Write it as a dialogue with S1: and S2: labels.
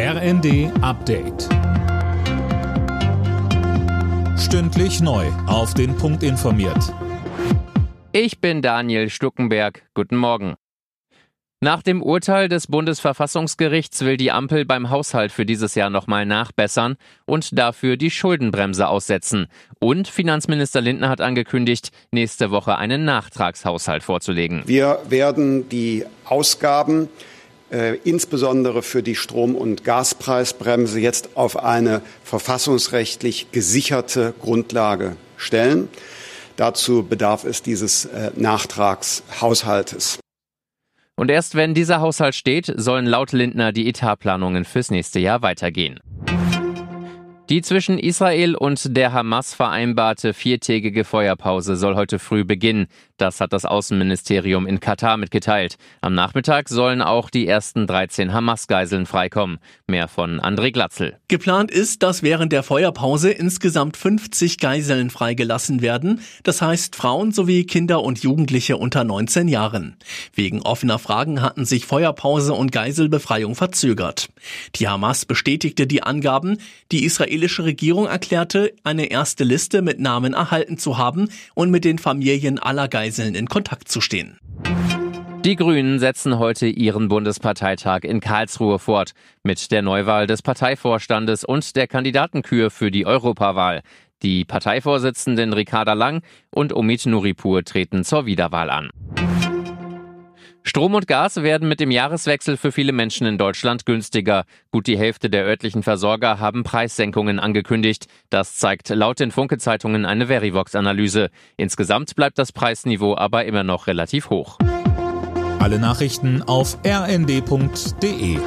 S1: RND Update. Stündlich neu. Auf den Punkt informiert.
S2: Ich bin Daniel Stuckenberg. Guten Morgen. Nach dem Urteil des Bundesverfassungsgerichts will die Ampel beim Haushalt für dieses Jahr nochmal nachbessern und dafür die Schuldenbremse aussetzen. Und Finanzminister Lindner hat angekündigt, nächste Woche einen Nachtragshaushalt vorzulegen.
S3: Wir werden die Ausgaben äh, insbesondere für die Strom- und Gaspreisbremse jetzt auf eine verfassungsrechtlich gesicherte Grundlage stellen. Dazu bedarf es dieses äh, Nachtragshaushaltes.
S2: Und erst wenn dieser Haushalt steht, sollen laut Lindner die Etatplanungen fürs nächste Jahr weitergehen. Die zwischen Israel und der Hamas vereinbarte viertägige Feuerpause soll heute früh beginnen. Das hat das Außenministerium in Katar mitgeteilt. Am Nachmittag sollen auch die ersten 13 Hamas-Geiseln freikommen. Mehr von André Glatzel.
S4: Geplant ist, dass während der Feuerpause insgesamt 50 Geiseln freigelassen werden. Das heißt Frauen sowie Kinder und Jugendliche unter 19 Jahren. Wegen offener Fragen hatten sich Feuerpause und Geiselbefreiung verzögert. Die Hamas bestätigte die Angaben. Die Israel israelische Regierung erklärte, eine erste Liste mit Namen erhalten zu haben und mit den Familien aller Geiseln in Kontakt zu stehen.
S2: Die Grünen setzen heute ihren Bundesparteitag in Karlsruhe fort mit der Neuwahl des Parteivorstandes und der Kandidatenkür für die Europawahl. Die Parteivorsitzenden Ricarda Lang und Omid Nuripur treten zur Wiederwahl an. Strom und Gas werden mit dem Jahreswechsel für viele Menschen in Deutschland günstiger. Gut die Hälfte der örtlichen Versorger haben Preissenkungen angekündigt. Das zeigt laut den Funke-Zeitungen eine Verivox-Analyse. Insgesamt bleibt das Preisniveau aber immer noch relativ hoch.
S1: Alle Nachrichten auf rnd.de